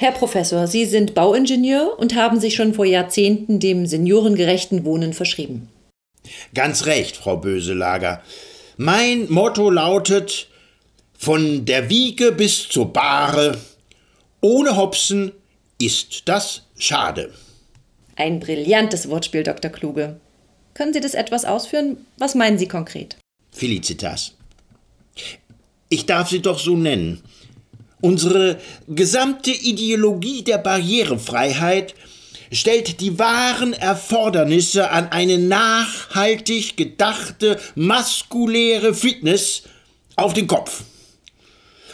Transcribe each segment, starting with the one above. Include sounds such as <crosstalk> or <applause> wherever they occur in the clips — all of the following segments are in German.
Herr Professor, Sie sind Bauingenieur und haben sich schon vor Jahrzehnten dem seniorengerechten Wohnen verschrieben. Ganz recht, Frau Böselager. Mein Motto lautet von der Wiege bis zur Bahre, ohne Hopsen ist das schade. Ein brillantes Wortspiel, Dr. Kluge. Können Sie das etwas ausführen? Was meinen Sie konkret? Felicitas. Ich darf sie doch so nennen. Unsere gesamte Ideologie der Barrierefreiheit stellt die wahren Erfordernisse an eine nachhaltig gedachte maskuläre Fitness auf den Kopf.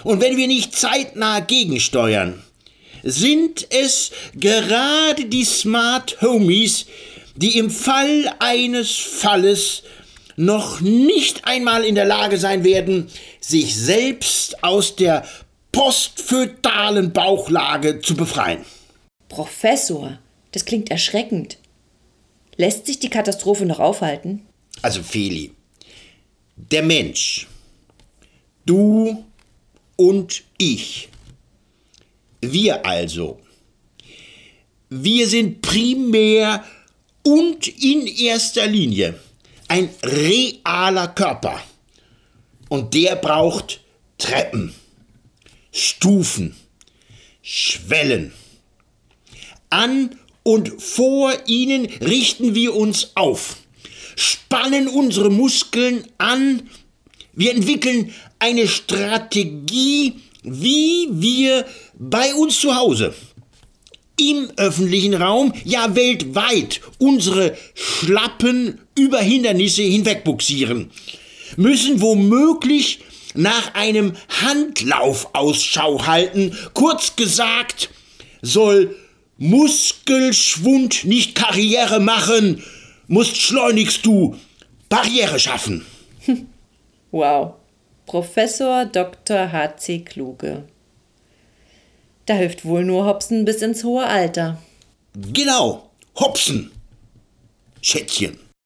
Und wenn wir nicht zeitnah gegensteuern, sind es gerade die Smart Homies, die im Fall eines Falles noch nicht einmal in der Lage sein werden, sich selbst aus der postfötalen Bauchlage zu befreien. Professor, das klingt erschreckend. Lässt sich die Katastrophe noch aufhalten? Also Feli, der Mensch, du und ich, wir also, wir sind primär und in erster Linie ein realer Körper. Und der braucht Treppen, Stufen, Schwellen. An und vor ihnen richten wir uns auf, spannen unsere Muskeln an, wir entwickeln eine Strategie, wie wir bei uns zu Hause im öffentlichen Raum, ja weltweit, unsere Schlappen über Hindernisse hinwegbuxieren, müssen womöglich nach einem Handlauf Ausschau halten, kurz gesagt, soll Muskelschwund nicht Karriere machen, musst schleunigst du Barriere schaffen. <laughs> Wow. Professor Dr. H.C. Kluge. Da hilft wohl nur Hopsen bis ins hohe Alter. Genau, Hopsen. Schätzchen.